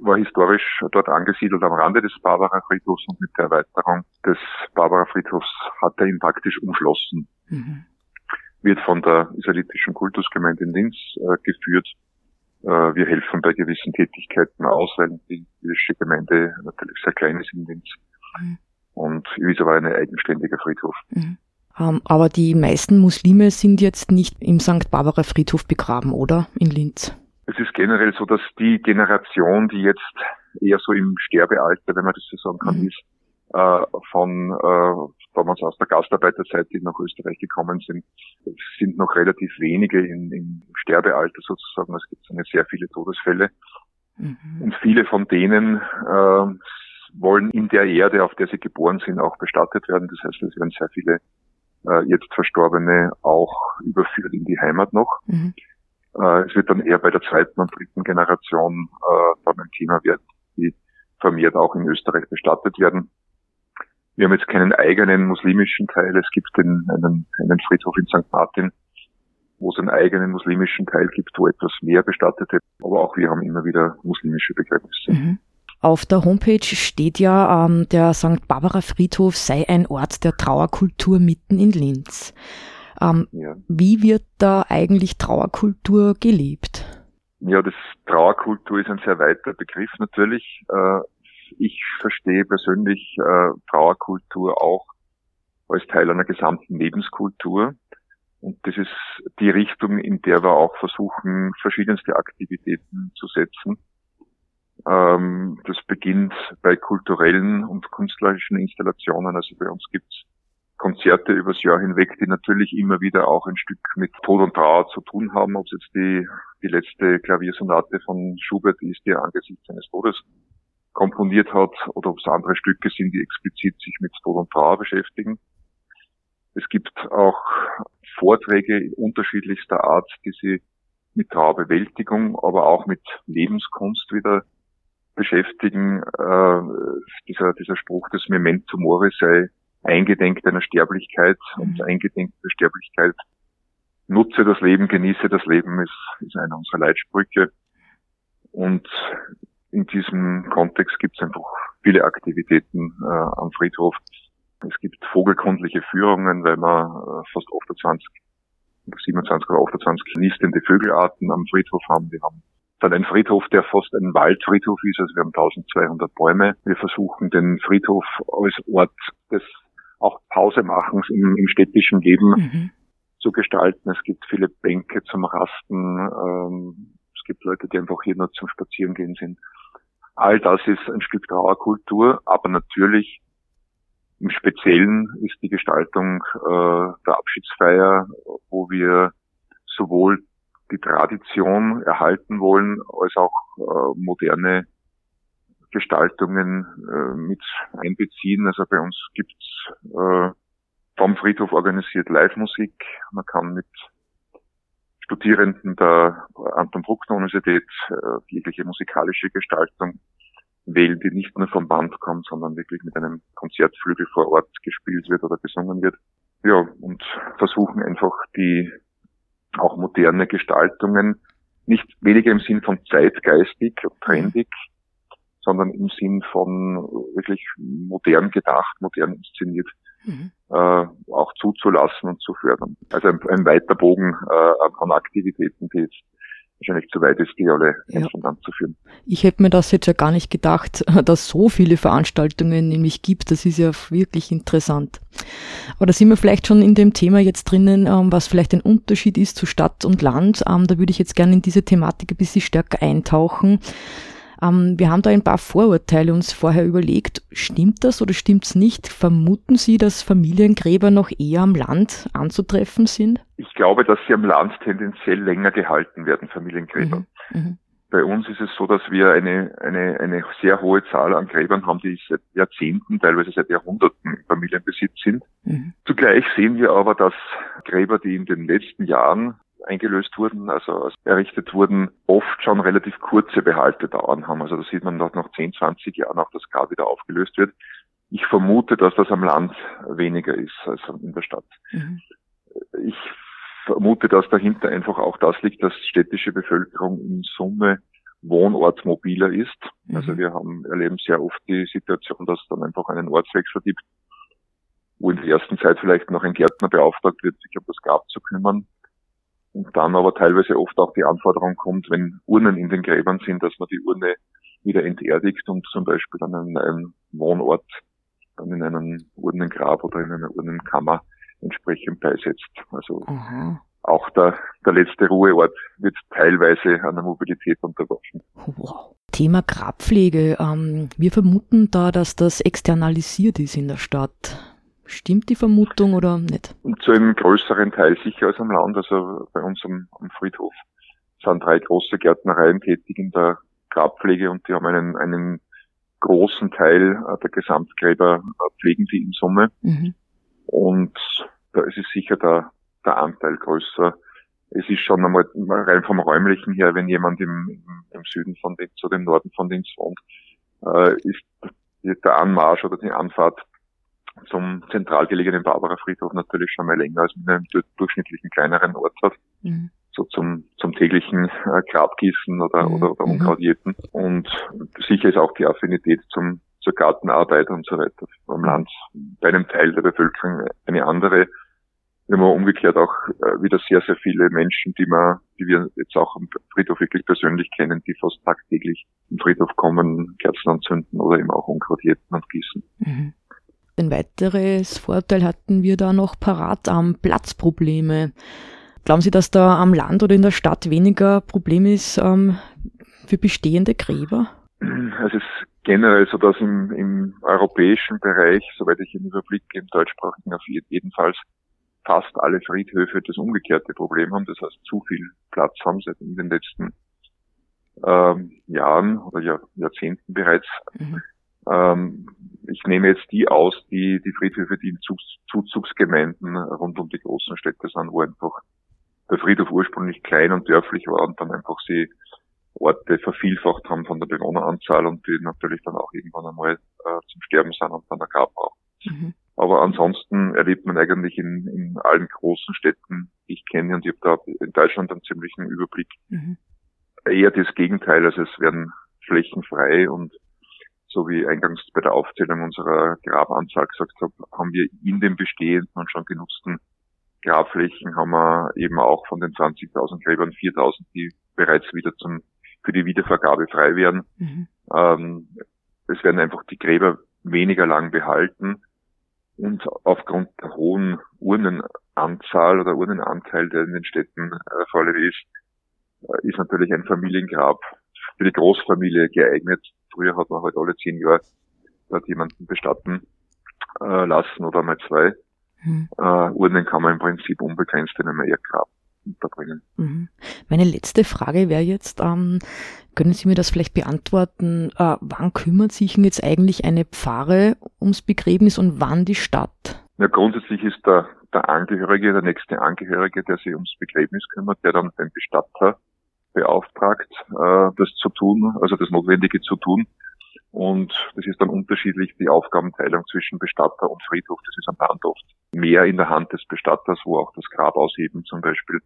war historisch dort angesiedelt am Rande des Barbara Friedhofs und mit der Erweiterung des Barbara Friedhofs hat er ihn praktisch umschlossen. Mhm. Wird von der israelitischen Kultusgemeinde in Linz äh, geführt wir helfen bei gewissen Tätigkeiten aus, weil die jüdische Gemeinde natürlich sehr klein ist in Linz. Mhm. Und ist aber ein eigenständiger Friedhof. Mhm. Um, ähm, aber die meisten Muslime sind jetzt nicht im St. Barbara Friedhof begraben, oder? In Linz? Es ist generell so, dass die Generation, die jetzt eher so im Sterbealter, wenn man das so sagen kann, mhm. ist, äh, von äh, damals aus der Gastarbeiterzeit, die nach Österreich gekommen sind, sind noch relativ wenige in, im Sterbealter sozusagen. Es gibt sehr viele Todesfälle. Mhm. Und viele von denen äh, wollen in der Erde, auf der sie geboren sind, auch bestattet werden. Das heißt, es werden sehr viele äh, jetzt Verstorbene auch überführt in die Heimat noch. Mhm. Äh, es wird dann eher bei der zweiten und dritten Generation äh, dann ein Thema werden, die vermehrt auch in Österreich bestattet werden. Wir haben jetzt keinen eigenen muslimischen Teil. Es gibt den, einen, einen Friedhof in St. Martin, wo es einen eigenen muslimischen Teil gibt, wo etwas mehr Bestattete. Aber auch wir haben immer wieder muslimische Begräbnisse. Mhm. Auf der Homepage steht ja, ähm, der St. Barbara Friedhof sei ein Ort der Trauerkultur mitten in Linz. Ähm, ja. Wie wird da eigentlich Trauerkultur gelebt? Ja, das Trauerkultur ist ein sehr weiter Begriff natürlich. Äh, ich verstehe persönlich äh, Trauerkultur auch als Teil einer gesamten Lebenskultur. Und das ist die Richtung, in der wir auch versuchen, verschiedenste Aktivitäten zu setzen. Ähm, das beginnt bei kulturellen und künstlerischen Installationen. Also bei uns gibt's Konzerte übers Jahr hinweg, die natürlich immer wieder auch ein Stück mit Tod und Trauer zu tun haben, ob es jetzt die, die letzte Klaviersonate von Schubert ist, die angesichts seines Todes komponiert hat, oder ob es andere Stücke sind, die explizit sich mit Tod und Trauer beschäftigen. Es gibt auch Vorträge unterschiedlichster Art, die sich mit Trauerbewältigung, aber auch mit Lebenskunst wieder beschäftigen. Äh, dieser, dieser Spruch des Memento Mori sei eingedenk deiner Sterblichkeit und mhm. eingedenk der Sterblichkeit nutze das Leben, genieße das Leben ist, ist einer unserer Leitsprüche. Und in diesem Kontext gibt es einfach viele Aktivitäten äh, am Friedhof. Es gibt vogelkundliche Führungen, weil wir äh, fast 28, 27 oder 28 nistende Vögelarten am Friedhof haben. Wir haben dann ein Friedhof, der fast ein Waldfriedhof ist, also wir haben 1200 Bäume. Wir versuchen den Friedhof als Ort des auch Pausemachens im, im städtischen Leben mhm. zu gestalten. Es gibt viele Bänke zum Rasten. Ähm, es gibt Leute, die einfach hier nur zum Spazierengehen sind. All das ist ein Stück Trauerkultur, aber natürlich im Speziellen ist die Gestaltung äh, der Abschiedsfeier, wo wir sowohl die Tradition erhalten wollen, als auch äh, moderne Gestaltungen äh, mit einbeziehen. Also bei uns gibt's äh, vom Friedhof organisiert Live-Musik. Man kann mit Studierenden der Anton Bruckner Universität äh, jegliche musikalische Gestaltung wählen, die nicht nur vom Band kommt, sondern wirklich mit einem Konzertflügel vor Ort gespielt wird oder gesungen wird. Ja, und versuchen einfach die auch moderne Gestaltungen nicht weniger im Sinn von zeitgeistig und trendig, sondern im Sinn von wirklich modern gedacht, modern inszeniert, mhm. äh, auch zuzulassen und zu fördern. Also ein, ein weiter Bogen äh, an Aktivitäten, die jetzt wahrscheinlich zu weit ist, die alle ja. anzuführen. Ich hätte mir das jetzt ja gar nicht gedacht, dass so viele Veranstaltungen nämlich gibt. Das ist ja wirklich interessant. Aber da sind wir vielleicht schon in dem Thema jetzt drinnen, ähm, was vielleicht ein Unterschied ist zu Stadt und Land. Ähm, da würde ich jetzt gerne in diese Thematik ein bisschen stärker eintauchen. Ähm, wir haben da ein paar Vorurteile uns vorher überlegt. Stimmt das oder stimmt es nicht? Vermuten Sie, dass Familiengräber noch eher am Land anzutreffen sind? Ich glaube, dass sie am Land tendenziell länger gehalten werden, Familiengräber. Mhm. Mhm. Bei uns ist es so, dass wir eine, eine, eine sehr hohe Zahl an Gräbern haben, die seit Jahrzehnten, teilweise seit Jahrhunderten im Familienbesitz sind. Mhm. Zugleich sehen wir aber, dass Gräber, die in den letzten Jahren eingelöst wurden, also errichtet wurden, oft schon relativ kurze Behaltedauern haben. Also da sieht man dort nach 10, 20 Jahren auch das Grab wieder aufgelöst wird. Ich vermute, dass das am Land weniger ist als in der Stadt. Mhm. Ich vermute, dass dahinter einfach auch das liegt, dass städtische Bevölkerung in Summe wohnortmobiler ist. Mhm. Also wir haben, erleben sehr oft die Situation, dass es dann einfach einen Ortswechsel gibt, wo in der ersten Zeit vielleicht noch ein Gärtner beauftragt wird, sich um das Grab zu kümmern und dann aber teilweise oft auch die Anforderung kommt, wenn Urnen in den Gräbern sind, dass man die Urne wieder enterdigt und zum Beispiel dann an einem Wohnort, dann in einem Urnengrab oder in einer Urnenkammer entsprechend beisetzt. Also Aha. auch der, der letzte Ruheort wird teilweise an der Mobilität unterworfen. Wow. Thema Grabpflege. Ähm, wir vermuten da, dass das externalisiert ist in der Stadt. Stimmt die Vermutung oder nicht? Zu einem größeren Teil sicher als am Land. Also bei uns am, am Friedhof sind drei große Gärtnereien tätig in der Grabpflege und die haben einen, einen großen Teil der Gesamtgräber äh, pflegen die in Summe. Mhm. Und da ist es sicher der, der Anteil größer. Es ist schon einmal rein vom räumlichen her, wenn jemand im, im, im Süden von Linz oder im Norden von Linz wohnt, äh, ist der Anmarsch oder die Anfahrt zum zentral gelegenen Barbara Friedhof natürlich schon mal länger als in einem durchschnittlichen kleineren Ort hat. Mhm. So zum, zum täglichen äh, Grabgießen oder, mhm. oder, oder mhm. Unkrautjäten. Und sicher ist auch die Affinität zum, zur Gartenarbeit und so weiter am Land bei einem Teil der Bevölkerung eine andere. wir haben umgekehrt auch äh, wieder sehr, sehr viele Menschen, die wir, die wir jetzt auch am Friedhof wirklich persönlich kennen, die fast tagtäglich im Friedhof kommen, Kerzen anzünden oder eben auch Unkraut und gießen. Mhm. Ein weiteres Vorteil hatten wir da noch parat am Platzprobleme. Glauben Sie, dass da am Land oder in der Stadt weniger Problem ist ähm, für bestehende Gräber? Es ist generell so, dass im, im europäischen Bereich, soweit ich den Überblick im deutschsprachigen auf jedenfalls fast alle Friedhöfe das umgekehrte Problem haben, das heißt zu viel Platz haben seit in den letzten ähm, Jahren oder Jahr, Jahrzehnten bereits. Mhm. Ähm, ich nehme jetzt die aus, die, die Friedhöfe, die in Zuzugsgemeinden rund um die großen Städte sind, wo einfach der Friedhof ursprünglich klein und dörflich war und dann einfach sie Orte vervielfacht haben von der Bewohneranzahl und die natürlich dann auch irgendwann einmal äh, zum Sterben sind und dann ein Grab brauchen. Mhm. Aber ansonsten erlebt man eigentlich in, in allen großen Städten, die ich kenne, und ich habe da in Deutschland einen ziemlichen Überblick, mhm. eher das Gegenteil. Also es werden Flächen frei und so wie eingangs bei der Aufzählung unserer Grabanzahl gesagt habe, haben wir in den bestehenden und schon genutzten Grabflächen haben wir eben auch von den 20.000 Gräbern 4.000, die bereits wieder zum, für die Wiedervergabe frei werden. Mhm. Ähm, es werden einfach die Gräber weniger lang behalten und aufgrund der hohen Urnenanzahl oder Urnenanteil, der in den Städten äh, vorliegt ist, äh, ist natürlich ein Familiengrab für die Großfamilie geeignet. Früher hat man halt alle zehn Jahre dort jemanden bestatten äh, lassen oder mal zwei. Mhm. Äh, Urnen kann man im Prinzip unbegrenzt in einem Erdgrab unterbringen. Mhm. Meine letzte Frage wäre jetzt, ähm, können Sie mir das vielleicht beantworten, äh, wann kümmert sich denn jetzt eigentlich eine Pfarre ums Begräbnis und wann die Stadt? Ja, grundsätzlich ist der, der Angehörige, der nächste Angehörige, der sich ums Begräbnis kümmert, der dann den Bestatter beauftragt, äh, das zu tun, also das Notwendige zu tun. Und das ist dann unterschiedlich die Aufgabenteilung zwischen Bestatter und Friedhof. Das ist am Land oft mehr in der Hand des Bestatters, wo auch das Grab ausheben zum Beispiel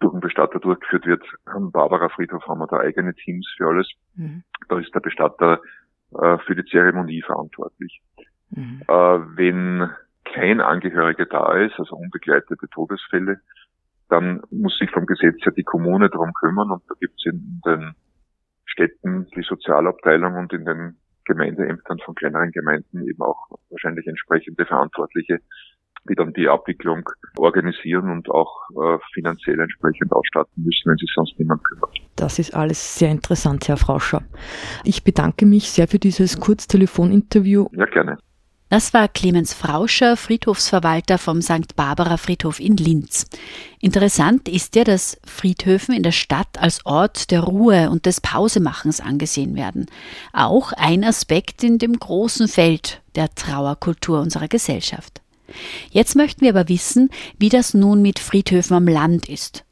durch den Bestatter durchgeführt wird. Am Barbara Friedhof haben wir da eigene Teams für alles. Mhm. Da ist der Bestatter äh, für die Zeremonie verantwortlich. Mhm. Äh, wenn kein Angehöriger da ist, also unbegleitete Todesfälle, dann muss sich vom Gesetz her die Kommune darum kümmern und da gibt es in den Städten die Sozialabteilung und in den Gemeindeämtern von kleineren Gemeinden eben auch wahrscheinlich entsprechende Verantwortliche, die dann die Abwicklung organisieren und auch äh, finanziell entsprechend ausstatten müssen, wenn sich sonst niemand kümmert. Das ist alles sehr interessant, Herr Frauscher. Ich bedanke mich sehr für dieses Kurztelefoninterview. Ja, gerne. Das war Clemens Frauscher, Friedhofsverwalter vom St. Barbara Friedhof in Linz. Interessant ist ja, dass Friedhöfen in der Stadt als Ort der Ruhe und des Pausemachens angesehen werden. Auch ein Aspekt in dem großen Feld der Trauerkultur unserer Gesellschaft. Jetzt möchten wir aber wissen, wie das nun mit Friedhöfen am Land ist.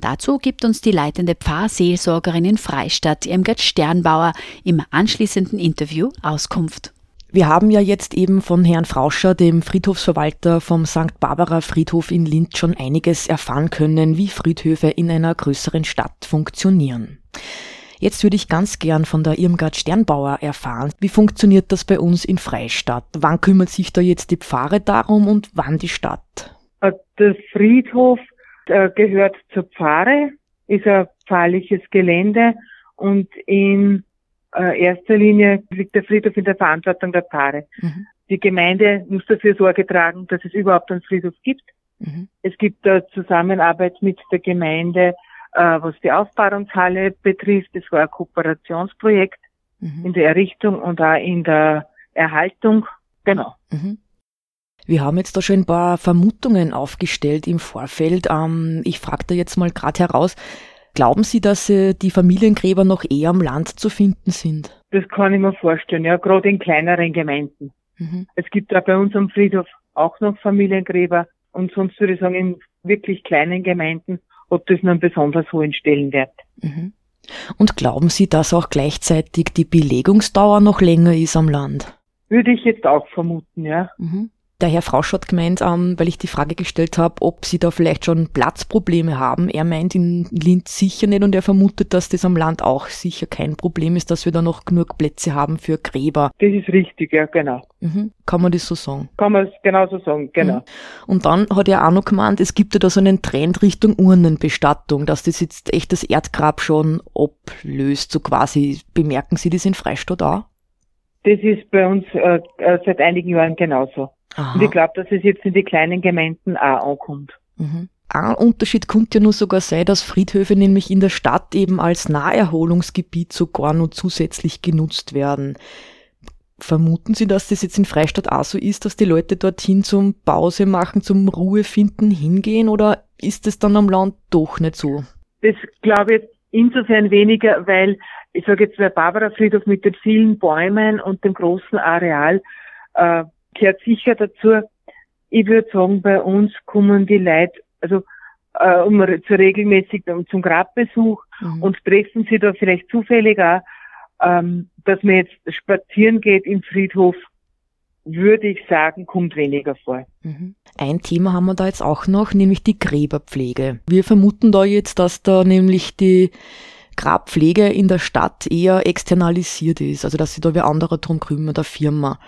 Dazu gibt uns die leitende Pfarrseelsorgerin in Freistadt, Irmgard Sternbauer, im anschließenden Interview Auskunft. Wir haben ja jetzt eben von Herrn Frauscher, dem Friedhofsverwalter vom St. Barbara Friedhof in Linz, schon einiges erfahren können, wie Friedhöfe in einer größeren Stadt funktionieren. Jetzt würde ich ganz gern von der Irmgard Sternbauer erfahren, wie funktioniert das bei uns in Freistadt? Wann kümmert sich da jetzt die Pfarre darum und wann die Stadt? Äh, der Friedhof äh, gehört zur Pfarre, ist ein pfarrliches Gelände und in äh, erster Linie liegt der Friedhof in der Verantwortung der Paare. Mhm. Die Gemeinde muss dafür Sorge tragen, dass es überhaupt einen Friedhof gibt. Mhm. Es gibt da Zusammenarbeit mit der Gemeinde, äh, was die Aufbahrungshalle betrifft. Es war ein Kooperationsprojekt mhm. in der Errichtung und auch in der Erhaltung. Genau. Mhm. Wir haben jetzt da schon ein paar Vermutungen aufgestellt im Vorfeld. Ähm, ich frage da jetzt mal gerade heraus, Glauben Sie, dass äh, die Familiengräber noch eher am Land zu finden sind? Das kann ich mir vorstellen, ja, gerade in kleineren Gemeinden. Mhm. Es gibt auch bei uns am Friedhof auch noch Familiengräber und sonst würde ich sagen, in wirklich kleinen Gemeinden hat das einen besonders hohen Stellenwert. Mhm. Und glauben Sie, dass auch gleichzeitig die Belegungsdauer noch länger ist am Land? Würde ich jetzt auch vermuten, ja. Mhm. Der Herr Frausch hat gemeint, ähm, weil ich die Frage gestellt habe, ob Sie da vielleicht schon Platzprobleme haben. Er meint in Linz sicher nicht und er vermutet, dass das am Land auch sicher kein Problem ist, dass wir da noch genug Plätze haben für Gräber. Das ist richtig, ja, genau. Mhm. Kann man das so sagen? Kann man es genau so sagen, genau. Mhm. Und dann hat er auch noch gemeint, es gibt ja da so einen Trend Richtung Urnenbestattung, dass das jetzt echt das Erdgrab schon ablöst, so quasi. Bemerken Sie das in Freistadt auch? Das ist bei uns äh, äh seit einigen Jahren genauso. Aha. Und ich glaube, dass es jetzt in die kleinen Gemeinden auch ankommt. Mhm. Ein Unterschied könnte ja nur sogar sein, dass Friedhöfe nämlich in der Stadt eben als Naherholungsgebiet sogar nur zusätzlich genutzt werden. Vermuten Sie, dass das jetzt in Freistadt auch so ist, dass die Leute dorthin zum Pause machen, zum Ruhe finden hingehen oder ist es dann am Land doch nicht so? Das glaube ich insofern weniger, weil ich sage jetzt der Barbara Friedhof mit den vielen Bäumen und dem großen Areal äh, gehört sicher dazu. Ich würde sagen, bei uns kommen die Leute, also äh, um, zu regelmäßig zum Grabbesuch mhm. und treffen sie da vielleicht zufällig auch, ähm, dass man jetzt spazieren geht im Friedhof, würde ich sagen, kommt weniger vor. Mhm. Ein Thema haben wir da jetzt auch noch, nämlich die Gräberpflege. Wir vermuten da jetzt, dass da nämlich die Grabpflege in der Stadt eher externalisiert ist, also dass sich da wer anderer drum kümmert, der Firma.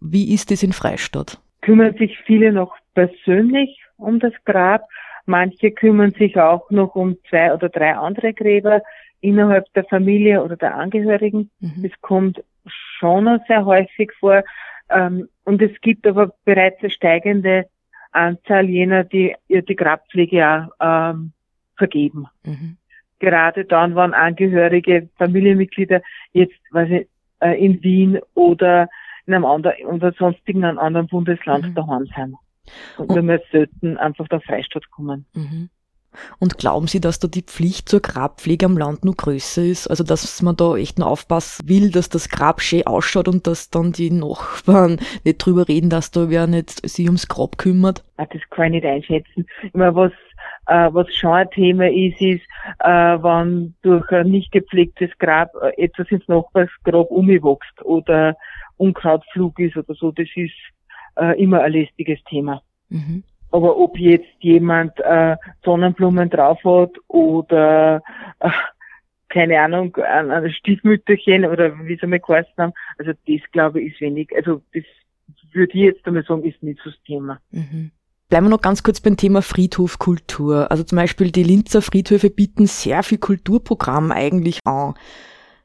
Wie ist es in Freistadt? Kümmern sich viele noch persönlich um das Grab. Manche kümmern sich auch noch um zwei oder drei andere Gräber innerhalb der Familie oder der Angehörigen. Mhm. Das kommt schon noch sehr häufig vor. Ähm, und es gibt aber bereits eine steigende Anzahl jener, die die Grabpflege auch ähm, vergeben. Mhm. Gerade dann, wenn Angehörige, Familienmitglieder jetzt, weiß ich, äh, in Wien oder in einem anderen oder sonstigen einem anderen Bundesland mhm. daheim sein. Und, und wir selten einfach der Freistaat kommen. Mhm. Und glauben Sie, dass da die Pflicht zur Grabpflege am Land nur größer ist? Also, dass man da echt nur aufpassen will, dass das Grab schön ausschaut und dass dann die Nachbarn nicht drüber reden, dass da wer nicht sich ums Grab kümmert? Ah, das kann ich nicht einschätzen. Ich meine, was, was schon ein Thema ist, ist, äh, wenn durch ein nicht gepflegtes Grab äh, etwas ins Nachbarsgrab umgewachst oder Unkrautflug ist oder so, das ist äh, immer ein lästiges Thema. Mhm. Aber ob jetzt jemand äh, Sonnenblumen drauf hat oder äh, keine Ahnung, ein, ein Stiefmütterchen oder wie sie mal geheißen haben, also das glaube ich ist wenig. Also das würde ich jetzt einmal sagen, ist nicht so das Thema. Mhm. Bleiben wir noch ganz kurz beim Thema Friedhofkultur. Also zum Beispiel die Linzer Friedhöfe bieten sehr viel Kulturprogramm eigentlich an.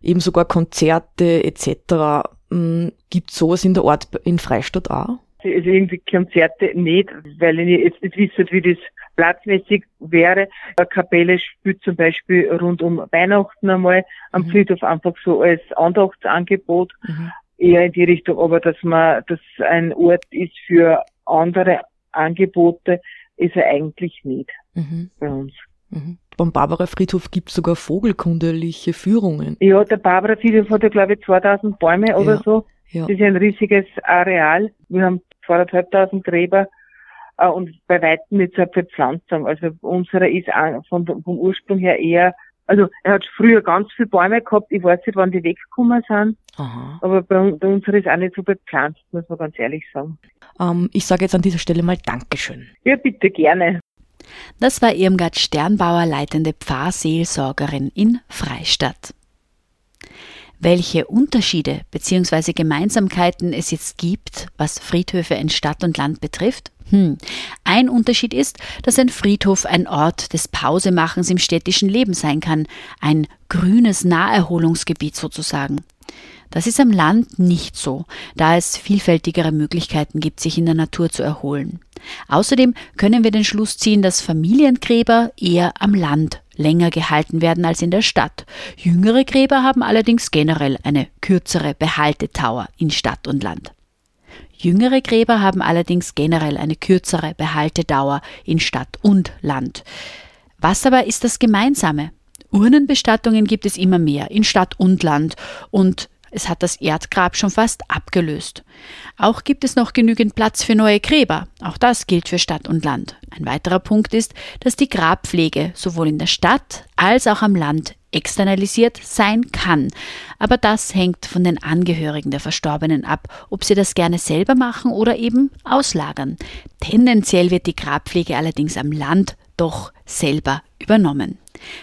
Eben sogar Konzerte etc. Hm, gibt sowas in der Ort in Freistadt auch? Also irgendwie Konzerte nicht, weil ich jetzt nicht wisse, wie das platzmäßig wäre. Eine Kapelle spielt zum Beispiel rund um Weihnachten einmal am mhm. Friedhof einfach so als Andachtsangebot. Mhm. Eher in die Richtung, aber dass man, dass ein Ort ist für andere Angebote, ist er eigentlich nicht mhm. bei uns. Mhm. Beim Barbara Friedhof gibt es sogar vogelkunderliche Führungen. Ja, der Barbara Friedhof hat ja, glaube ich, 2000 Bäume oder so. Ja. Das ist ein riesiges Areal. Wir haben 2500 Gräber äh, und bei weitem nicht so eine Bepflanzung. Also unsere ist von, vom Ursprung her eher, also er hat früher ganz viele Bäume gehabt. Ich weiß nicht, wann die weggekommen sind. Aha. Aber bei, bei unserer ist auch nicht so bepflanzt, muss man ganz ehrlich sagen. Ähm, ich sage jetzt an dieser Stelle mal Dankeschön. Ja, bitte gerne. Das war Irmgard Sternbauer, leitende Pfarrseelsorgerin in Freistadt. Welche Unterschiede bzw. Gemeinsamkeiten es jetzt gibt, was Friedhöfe in Stadt und Land betrifft? Hm. Ein Unterschied ist, dass ein Friedhof ein Ort des Pausemachens im städtischen Leben sein kann, ein grünes Naherholungsgebiet sozusagen. Das ist am Land nicht so, da es vielfältigere Möglichkeiten gibt, sich in der Natur zu erholen. Außerdem können wir den Schluss ziehen, dass Familiengräber eher am Land länger gehalten werden als in der Stadt. Jüngere Gräber haben allerdings generell eine kürzere Behaltedauer in Stadt und Land. Jüngere Gräber haben allerdings generell eine kürzere Behaltedauer in Stadt und Land. Was aber ist das Gemeinsame? Urnenbestattungen gibt es immer mehr in Stadt und Land und Es hat das Erdgrab schon fast abgelöst. Auch gibt es noch genügend Platz für neue Gräber. Auch das gilt für Stadt und Land. Ein weiterer Punkt ist, dass die Grabpflege sowohl in der Stadt als auch am Land externalisiert sein kann. Aber das hängt von den Angehörigen der Verstorbenen ab, ob sie das gerne selber machen oder eben auslagern. Tendenziell wird die Grabpflege allerdings am Land doch selber übernommen.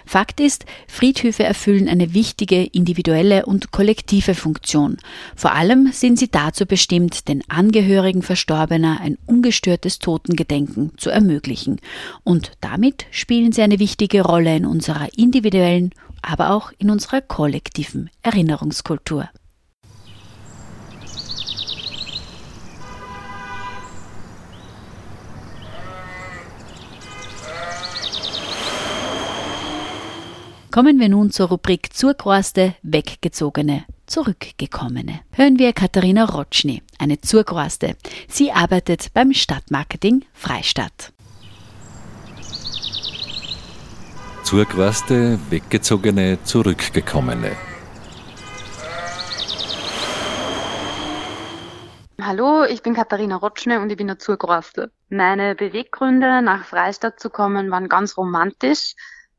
Fakt ist, Friedhöfe erfüllen eine wichtige individuelle und kollektive Funktion. Vor allem sind sie dazu bestimmt, den Angehörigen Verstorbener ein ungestörtes Totengedenken zu ermöglichen. Und damit spielen sie eine wichtige Rolle in unserer individuellen, aber auch in unserer kollektiven Erinnerungskultur. Kommen wir nun zur Rubrik Zurgroaste, Weggezogene, Zurückgekommene. Hören wir Katharina Rotschny, eine Zurgroaste. Sie arbeitet beim Stadtmarketing Freistadt. Zurgroaste, Weggezogene, Zurückgekommene. Hallo, ich bin Katharina Rotschne und ich bin eine Zurgroaste. Meine Beweggründe, nach Freistadt zu kommen, waren ganz romantisch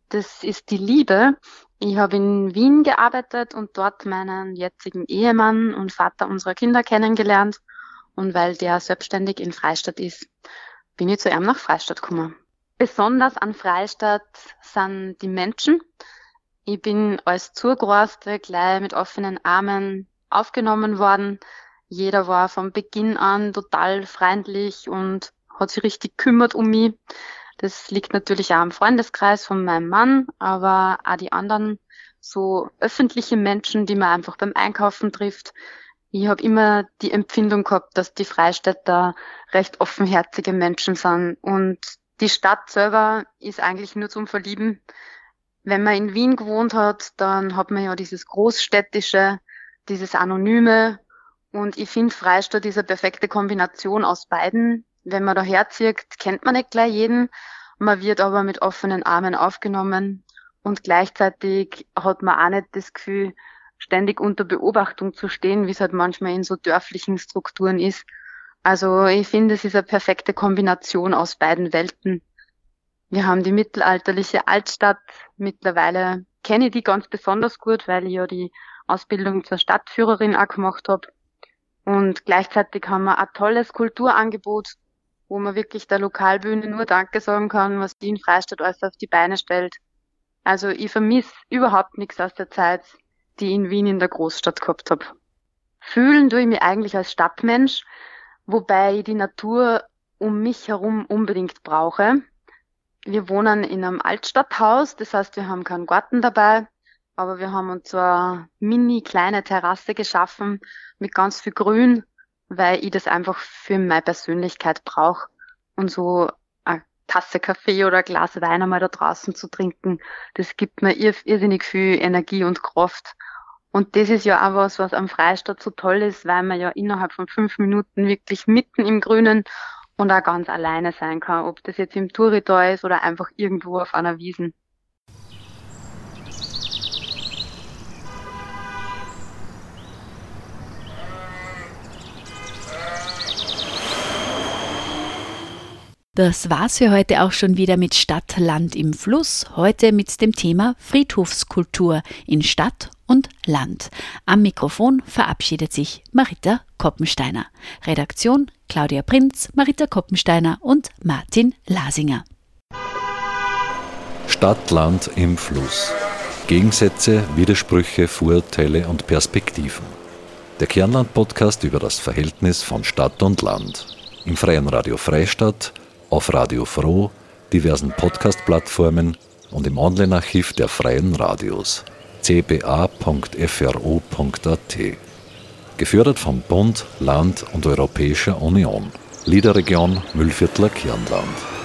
das ist die Liebe. Ich habe in Wien gearbeitet und dort meinen jetzigen Ehemann und Vater unserer Kinder kennengelernt. Und weil der selbstständig in Freistadt ist, bin ich zu ihm nach Freistadt gekommen. Besonders an Freistadt sind die Menschen. Ich bin als Zugereiste gleich mit offenen Armen aufgenommen worden. Jeder war von Beginn an total freundlich und hat sich richtig kümmert um mich. Das liegt natürlich auch am Freundeskreis von meinem Mann, aber auch die anderen so öffentliche Menschen, die man einfach beim Einkaufen trifft. Ich habe immer die Empfindung gehabt, dass die Freistädter recht offenherzige Menschen sind. Und die Stadt selber ist eigentlich nur zum Verlieben. Wenn man in Wien gewohnt hat, dann hat man ja dieses Großstädtische, dieses Anonyme. Und ich finde, Freistadt ist eine perfekte Kombination aus beiden wenn man da herzieht, kennt man nicht gleich jeden. Man wird aber mit offenen Armen aufgenommen und gleichzeitig hat man auch nicht das Gefühl, ständig unter Beobachtung zu stehen, wie es halt manchmal in so dörflichen Strukturen ist. Also ich finde, es ist eine perfekte Kombination aus beiden Welten. Wir haben die mittelalterliche Altstadt. Mittlerweile kenne ich die ganz besonders gut, weil ich ja die Ausbildung zur Stadtführerin auch gemacht habe. Und gleichzeitig haben wir ein tolles Kulturangebot, wo man wirklich der Lokalbühne nur Danke sagen kann, was die in Freistadt alles auf die Beine stellt. Also ich vermisse überhaupt nichts aus der Zeit, die ich in Wien in der Großstadt gehabt habe. Fühlen tue ich mich eigentlich als Stadtmensch, wobei ich die Natur um mich herum unbedingt brauche. Wir wohnen in einem Altstadthaus, das heißt, wir haben keinen Garten dabei, aber wir haben uns so eine mini kleine Terrasse geschaffen mit ganz viel Grün weil ich das einfach für meine Persönlichkeit brauche und so eine Tasse Kaffee oder ein Glas Wein einmal da draußen zu trinken, das gibt mir irrsinnig viel Energie und Kraft. Und das ist ja auch was, was am Freistaat so toll ist, weil man ja innerhalb von fünf Minuten wirklich mitten im Grünen und auch ganz alleine sein kann, ob das jetzt im Touritor ist oder einfach irgendwo auf einer Wiesen. Das war's für heute auch schon wieder mit Stadt, Land im Fluss. Heute mit dem Thema Friedhofskultur in Stadt und Land. Am Mikrofon verabschiedet sich Marita Koppensteiner. Redaktion Claudia Prinz, Marita Koppensteiner und Martin Lasinger. Stadt, Land im Fluss. Gegensätze, Widersprüche, Vorurteile und Perspektiven. Der Kernland-Podcast über das Verhältnis von Stadt und Land. Im Freien Radio Freistadt auf Radio Froh, diversen Podcast-Plattformen und im Online-Archiv der Freien Radios cba.fro.at. Gefördert vom Bund, Land und Europäischer Union. Liederregion Müllviertler Kirnland.